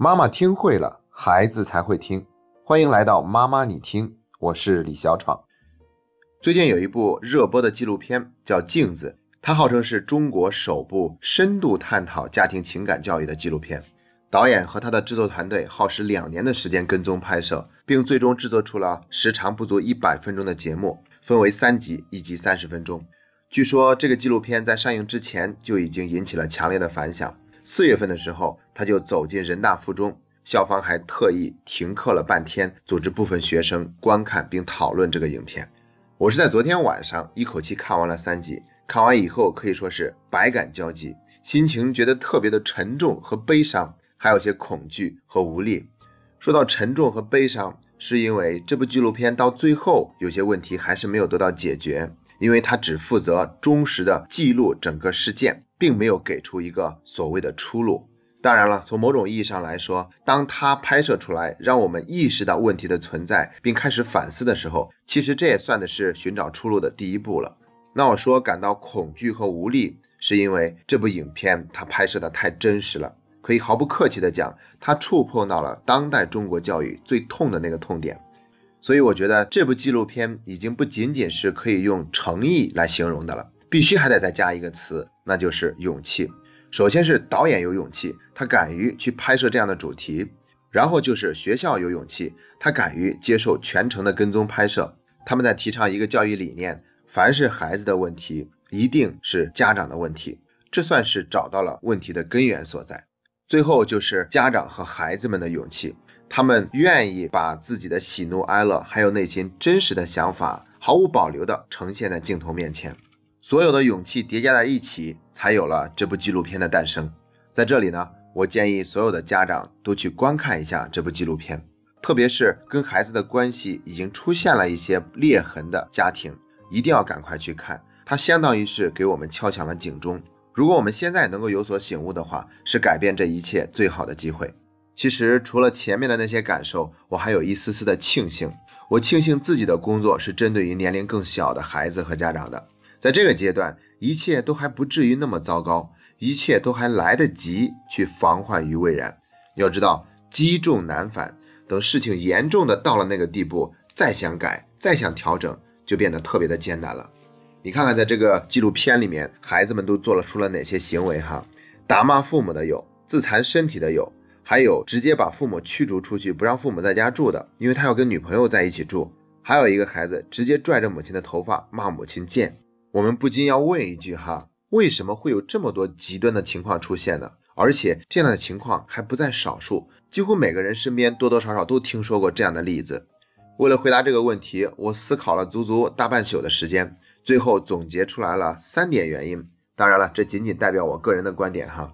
妈妈听会了，孩子才会听。欢迎来到妈妈你听，我是李小闯。最近有一部热播的纪录片叫《镜子》，它号称是中国首部深度探讨家庭情感教育的纪录片。导演和他的制作团队耗时两年的时间跟踪拍摄，并最终制作出了时长不足一百分钟的节目，分为三集，一集三十分钟。据说这个纪录片在上映之前就已经引起了强烈的反响。四月份的时候，他就走进人大附中，校方还特意停课了半天，组织部分学生观看并讨论这个影片。我是在昨天晚上一口气看完了三集，看完以后可以说是百感交集，心情觉得特别的沉重和悲伤。还有些恐惧和无力。说到沉重和悲伤，是因为这部纪录片到最后有些问题还是没有得到解决，因为它只负责忠实的记录整个事件，并没有给出一个所谓的出路。当然了，从某种意义上来说，当它拍摄出来，让我们意识到问题的存在，并开始反思的时候，其实这也算的是寻找出路的第一步了。那我说感到恐惧和无力，是因为这部影片它拍摄的太真实了。可以毫不客气地讲，它触碰到了当代中国教育最痛的那个痛点，所以我觉得这部纪录片已经不仅仅是可以用诚意来形容的了，必须还得再加一个词，那就是勇气。首先是导演有勇气，他敢于去拍摄这样的主题；然后就是学校有勇气，他敢于接受全程的跟踪拍摄。他们在提倡一个教育理念：凡是孩子的问题，一定是家长的问题。这算是找到了问题的根源所在。最后就是家长和孩子们的勇气，他们愿意把自己的喜怒哀乐，还有内心真实的想法，毫无保留的呈现在镜头面前。所有的勇气叠加在一起，才有了这部纪录片的诞生。在这里呢，我建议所有的家长都去观看一下这部纪录片，特别是跟孩子的关系已经出现了一些裂痕的家庭，一定要赶快去看，它相当于是给我们敲响了警钟。如果我们现在能够有所醒悟的话，是改变这一切最好的机会。其实除了前面的那些感受，我还有一丝丝的庆幸。我庆幸自己的工作是针对于年龄更小的孩子和家长的，在这个阶段，一切都还不至于那么糟糕，一切都还来得及去防患于未然。要知道，积重难返，等事情严重的到了那个地步，再想改，再想调整，就变得特别的艰难了。你看看，在这个纪录片里面，孩子们都做了出了哪些行为？哈，打骂父母的有，自残身体的有，还有直接把父母驱逐出去，不让父母在家住的，因为他要跟女朋友在一起住。还有一个孩子直接拽着母亲的头发骂母亲贱。我们不禁要问一句哈，为什么会有这么多极端的情况出现呢？而且这样的情况还不在少数，几乎每个人身边多多少少都听说过这样的例子。为了回答这个问题，我思考了足足大半宿的时间。最后总结出来了三点原因，当然了，这仅仅代表我个人的观点哈。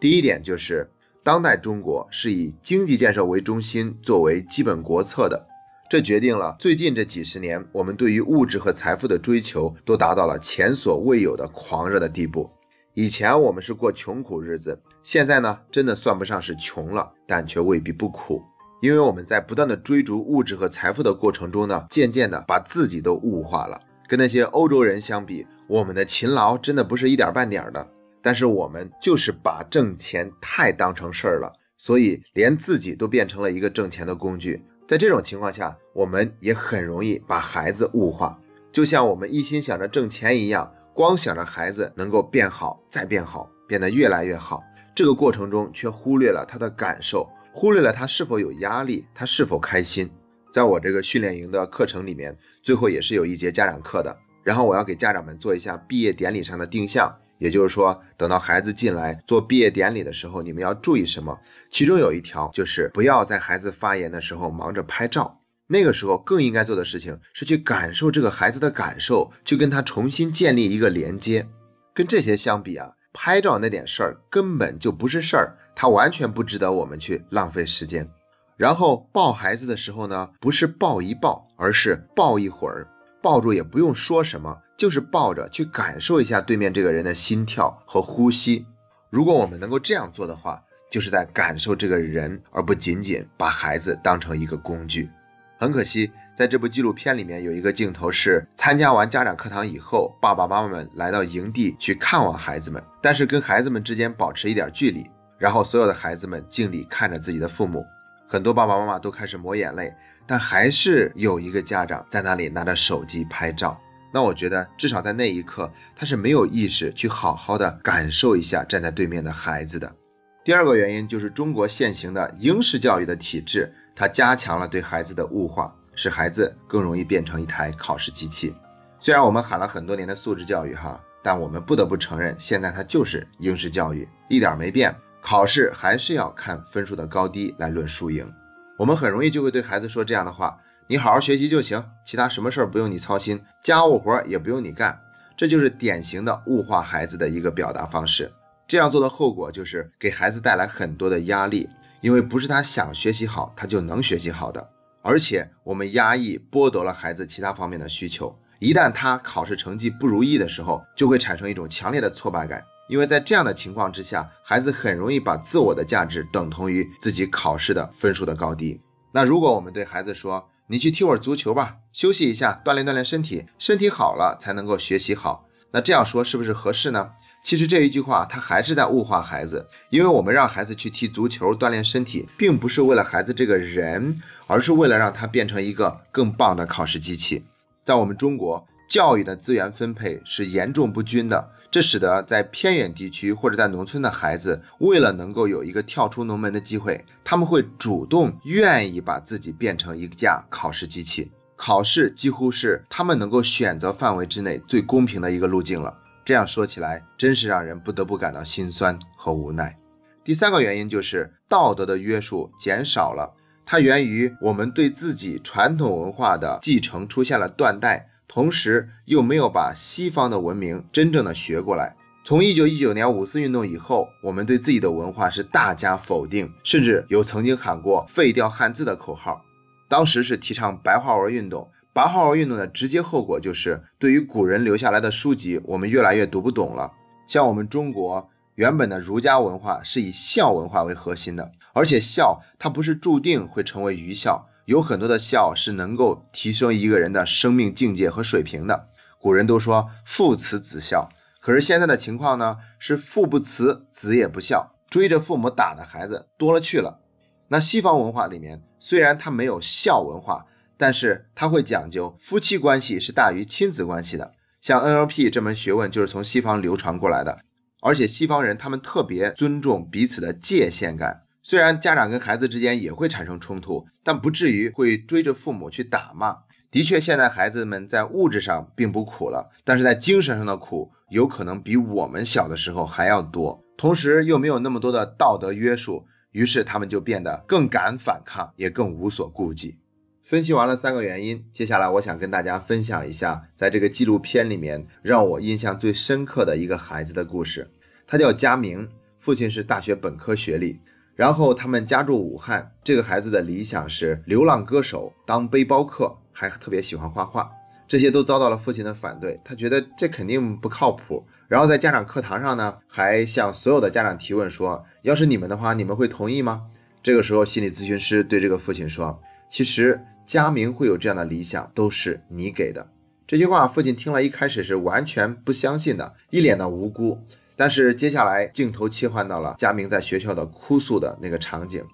第一点就是，当代中国是以经济建设为中心作为基本国策的，这决定了最近这几十年我们对于物质和财富的追求都达到了前所未有的狂热的地步。以前我们是过穷苦日子，现在呢，真的算不上是穷了，但却未必不苦，因为我们在不断的追逐物质和财富的过程中呢，渐渐的把自己都物化了。跟那些欧洲人相比，我们的勤劳真的不是一点半点的。但是我们就是把挣钱太当成事儿了，所以连自己都变成了一个挣钱的工具。在这种情况下，我们也很容易把孩子物化，就像我们一心想着挣钱一样，光想着孩子能够变好再变好，变得越来越好。这个过程中却忽略了他的感受，忽略了他是否有压力，他是否开心。在我这个训练营的课程里面，最后也是有一节家长课的。然后我要给家长们做一下毕业典礼上的定向，也就是说，等到孩子进来做毕业典礼的时候，你们要注意什么？其中有一条就是不要在孩子发言的时候忙着拍照。那个时候更应该做的事情是去感受这个孩子的感受，去跟他重新建立一个连接。跟这些相比啊，拍照那点事儿根本就不是事儿，它完全不值得我们去浪费时间。然后抱孩子的时候呢，不是抱一抱，而是抱一会儿，抱住也不用说什么，就是抱着去感受一下对面这个人的心跳和呼吸。如果我们能够这样做的话，就是在感受这个人，而不仅仅把孩子当成一个工具。很可惜，在这部纪录片里面有一个镜头是参加完家长课堂以后，爸爸妈妈们来到营地去看望孩子们，但是跟孩子们之间保持一点距离。然后所有的孩子们敬礼看着自己的父母，很多爸爸妈妈都开始抹眼泪，但还是有一个家长在那里拿着手机拍照。那我觉得至少在那一刻，他是没有意识去好好的感受一下站在对面的孩子的。第二个原因就是中国现行的应试教育的体制，它加强了对孩子的物化，使孩子更容易变成一台考试机器。虽然我们喊了很多年的素质教育哈，但我们不得不承认，现在它就是应试教育，一点没变。考试还是要看分数的高低来论输赢。我们很容易就会对孩子说这样的话：你好好学习就行，其他什么事儿不用你操心，家务活也不用你干。这就是典型的物化孩子的一个表达方式。这样做的后果就是给孩子带来很多的压力，因为不是他想学习好，他就能学习好的。而且我们压抑剥夺了孩子其他方面的需求。一旦他考试成绩不如意的时候，就会产生一种强烈的挫败感，因为在这样的情况之下，孩子很容易把自我的价值等同于自己考试的分数的高低。那如果我们对孩子说，你去踢会儿足球吧，休息一下，锻炼锻炼身体，身体好了才能够学习好，那这样说是不是合适呢？其实这一句话他还是在物化孩子，因为我们让孩子去踢足球锻炼身体，并不是为了孩子这个人，而是为了让他变成一个更棒的考试机器。在我们中国，教育的资源分配是严重不均的，这使得在偏远地区或者在农村的孩子，为了能够有一个跳出农门的机会，他们会主动愿意把自己变成一架考试机器。考试几乎是他们能够选择范围之内最公平的一个路径了。这样说起来，真是让人不得不感到心酸和无奈。第三个原因就是道德的约束减少了。它源于我们对自己传统文化的继承出现了断代，同时又没有把西方的文明真正的学过来。从一九一九年五四运动以后，我们对自己的文化是大加否定，甚至有曾经喊过废掉汉字的口号。当时是提倡白话文运动，白话文运动的直接后果就是对于古人留下来的书籍，我们越来越读不懂了。像我们中国。原本的儒家文化是以孝文化为核心的，而且孝它不是注定会成为愚孝，有很多的孝是能够提升一个人的生命境界和水平的。古人都说父慈子孝，可是现在的情况呢是父不慈，子也不孝，追着父母打的孩子多了去了。那西方文化里面虽然它没有孝文化，但是它会讲究夫妻关系是大于亲子关系的，像 NLP 这门学问就是从西方流传过来的。而且西方人他们特别尊重彼此的界限感，虽然家长跟孩子之间也会产生冲突，但不至于会追着父母去打骂。的确，现在孩子们在物质上并不苦了，但是在精神上的苦有可能比我们小的时候还要多。同时又没有那么多的道德约束，于是他们就变得更敢反抗，也更无所顾忌。分析完了三个原因，接下来我想跟大家分享一下，在这个纪录片里面让我印象最深刻的一个孩子的故事。他叫佳明，父亲是大学本科学历，然后他们家住武汉。这个孩子的理想是流浪歌手，当背包客，还特别喜欢画画。这些都遭到了父亲的反对，他觉得这肯定不靠谱。然后在家长课堂上呢，还向所有的家长提问说：“要是你们的话，你们会同意吗？”这个时候，心理咨询师对这个父亲说：“其实。”佳明会有这样的理想，都是你给的。这句话，父亲听了一开始是完全不相信的，一脸的无辜。但是接下来镜头切换到了佳明在学校的哭诉的那个场景。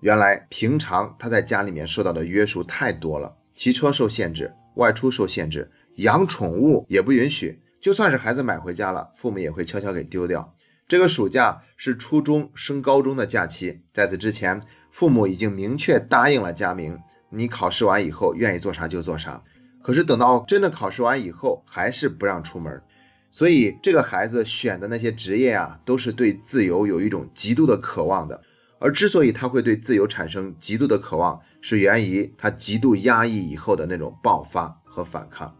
原来平常他在家里面受到的约束太多了，骑车受限制，外出受限制，养宠物也不允许。就算是孩子买回家了，父母也会悄悄给丢掉。这个暑假是初中升高中的假期，在此之前，父母已经明确答应了佳明。你考试完以后愿意做啥就做啥，可是等到真的考试完以后，还是不让出门。所以这个孩子选的那些职业啊，都是对自由有一种极度的渴望的。而之所以他会对自由产生极度的渴望，是源于他极度压抑以后的那种爆发和反抗。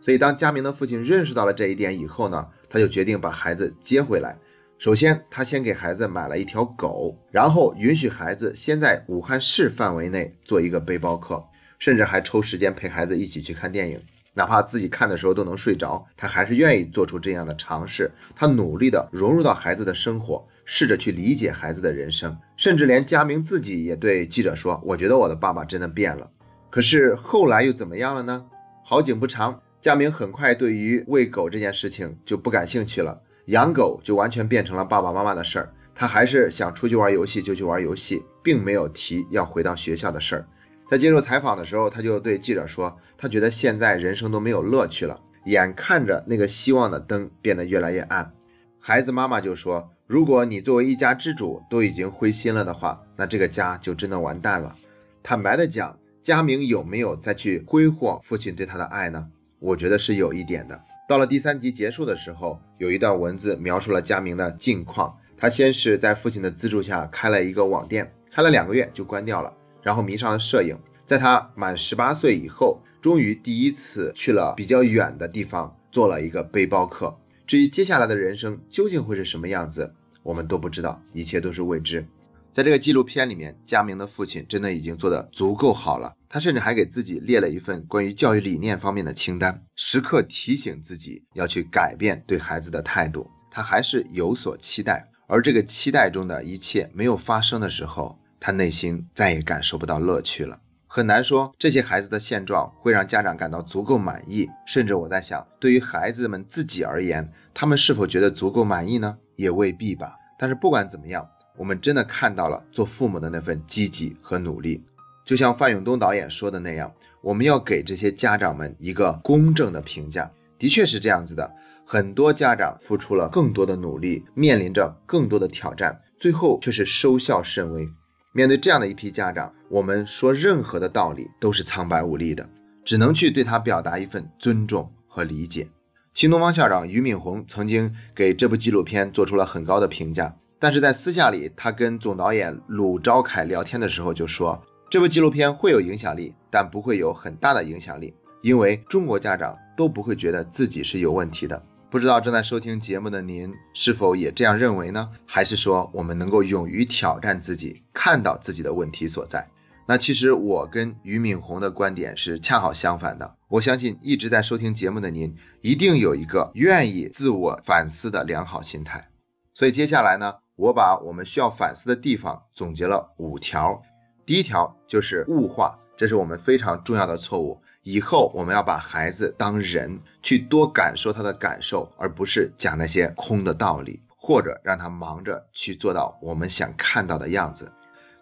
所以当佳明的父亲认识到了这一点以后呢，他就决定把孩子接回来。首先，他先给孩子买了一条狗，然后允许孩子先在武汉市范围内做一个背包客，甚至还抽时间陪孩子一起去看电影，哪怕自己看的时候都能睡着，他还是愿意做出这样的尝试。他努力的融入到孩子的生活，试着去理解孩子的人生，甚至连佳明自己也对记者说：“我觉得我的爸爸真的变了。”可是后来又怎么样了呢？好景不长，佳明很快对于喂狗这件事情就不感兴趣了。养狗就完全变成了爸爸妈妈的事儿，他还是想出去玩游戏就去玩游戏，并没有提要回到学校的事儿。在接受采访的时候，他就对记者说，他觉得现在人生都没有乐趣了，眼看着那个希望的灯变得越来越暗。孩子妈妈就说，如果你作为一家之主都已经灰心了的话，那这个家就真的完蛋了。坦白的讲，佳明有没有再去挥霍父亲对他的爱呢？我觉得是有一点的。到了第三集结束的时候，有一段文字描述了佳明的近况。他先是在父亲的资助下开了一个网店，开了两个月就关掉了，然后迷上了摄影。在他满十八岁以后，终于第一次去了比较远的地方，做了一个背包客。至于接下来的人生究竟会是什么样子，我们都不知道，一切都是未知。在这个纪录片里面，佳明的父亲真的已经做得足够好了。他甚至还给自己列了一份关于教育理念方面的清单，时刻提醒自己要去改变对孩子的态度。他还是有所期待，而这个期待中的一切没有发生的时候，他内心再也感受不到乐趣了。很难说这些孩子的现状会让家长感到足够满意，甚至我在想，对于孩子们自己而言，他们是否觉得足够满意呢？也未必吧。但是不管怎么样。我们真的看到了做父母的那份积极和努力，就像范永东导演说的那样，我们要给这些家长们一个公正的评价。的确是这样子的，很多家长付出了更多的努力，面临着更多的挑战，最后却是收效甚微。面对这样的一批家长，我们说任何的道理都是苍白无力的，只能去对他表达一份尊重和理解。新东方校长俞敏洪曾经给这部纪录片做出了很高的评价。但是在私下里，他跟总导演鲁昭凯聊天的时候就说，这部纪录片会有影响力，但不会有很大的影响力，因为中国家长都不会觉得自己是有问题的。不知道正在收听节目的您是否也这样认为呢？还是说我们能够勇于挑战自己，看到自己的问题所在？那其实我跟俞敏洪的观点是恰好相反的。我相信一直在收听节目的您，一定有一个愿意自我反思的良好心态。所以接下来呢？我把我们需要反思的地方总结了五条。第一条就是物化，这是我们非常重要的错误。以后我们要把孩子当人，去多感受他的感受，而不是讲那些空的道理，或者让他忙着去做到我们想看到的样子。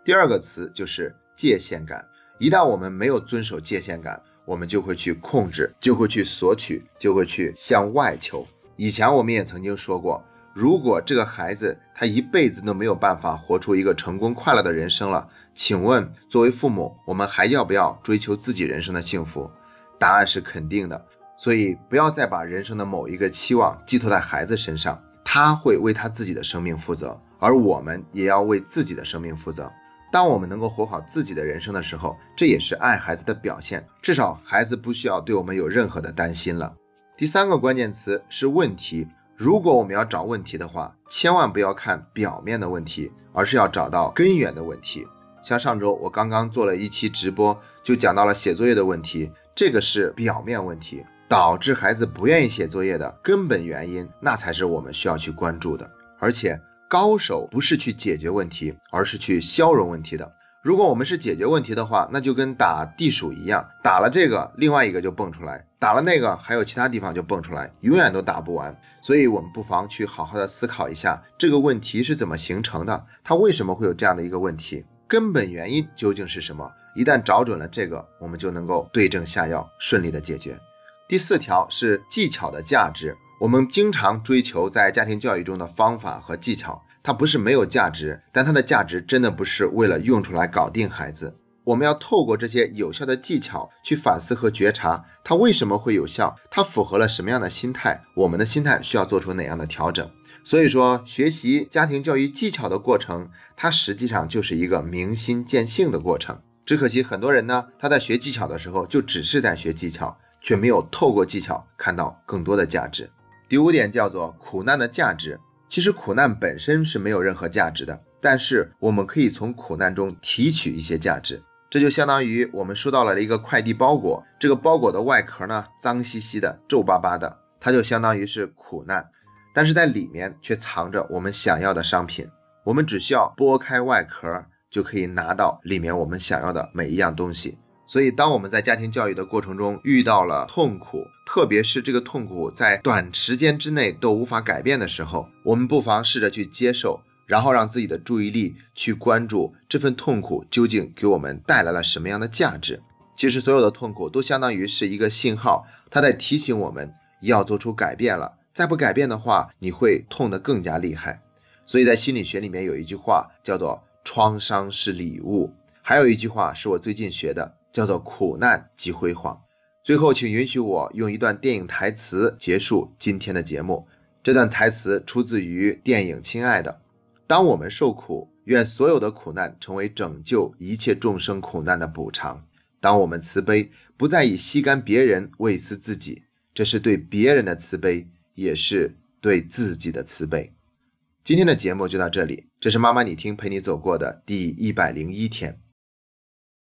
第二个词就是界限感。一旦我们没有遵守界限感，我们就会去控制，就会去索取，就会去向外求。以前我们也曾经说过。如果这个孩子他一辈子都没有办法活出一个成功快乐的人生了，请问作为父母，我们还要不要追求自己人生的幸福？答案是肯定的。所以不要再把人生的某一个期望寄托在孩子身上，他会为他自己的生命负责，而我们也要为自己的生命负责。当我们能够活好自己的人生的时候，这也是爱孩子的表现。至少孩子不需要对我们有任何的担心了。第三个关键词是问题。如果我们要找问题的话，千万不要看表面的问题，而是要找到根源的问题。像上周我刚刚做了一期直播，就讲到了写作业的问题，这个是表面问题，导致孩子不愿意写作业的根本原因，那才是我们需要去关注的。而且高手不是去解决问题，而是去消融问题的。如果我们是解决问题的话，那就跟打地鼠一样，打了这个，另外一个就蹦出来；打了那个，还有其他地方就蹦出来，永远都打不完。所以，我们不妨去好好的思考一下这个问题是怎么形成的，它为什么会有这样的一个问题，根本原因究竟是什么？一旦找准了这个，我们就能够对症下药，顺利的解决。第四条是技巧的价值，我们经常追求在家庭教育中的方法和技巧。它不是没有价值，但它的价值真的不是为了用出来搞定孩子。我们要透过这些有效的技巧去反思和觉察，它为什么会有效？它符合了什么样的心态？我们的心态需要做出哪样的调整？所以说，学习家庭教育技巧的过程，它实际上就是一个明心见性的过程。只可惜很多人呢，他在学技巧的时候，就只是在学技巧，却没有透过技巧看到更多的价值。第五点叫做苦难的价值。其实苦难本身是没有任何价值的，但是我们可以从苦难中提取一些价值。这就相当于我们收到了一个快递包裹，这个包裹的外壳呢脏兮兮的、皱巴巴的，它就相当于是苦难，但是在里面却藏着我们想要的商品。我们只需要剥开外壳，就可以拿到里面我们想要的每一样东西。所以，当我们在家庭教育的过程中遇到了痛苦，特别是这个痛苦在短时间之内都无法改变的时候，我们不妨试着去接受，然后让自己的注意力去关注这份痛苦究竟给我们带来了什么样的价值。其实所有的痛苦都相当于是一个信号，它在提醒我们要做出改变了。再不改变的话，你会痛得更加厉害。所以在心理学里面有一句话叫做“创伤是礼物”，还有一句话是我最近学的，叫做“苦难即辉煌”。最后，请允许我用一段电影台词结束今天的节目。这段台词出自于电影《亲爱的》。当我们受苦，愿所有的苦难成为拯救一切众生苦难的补偿。当我们慈悲，不再以吸干别人为私自己，这是对别人的慈悲，也是对自己的慈悲。今天的节目就到这里，这是妈妈你听陪你走过的第一百零一天。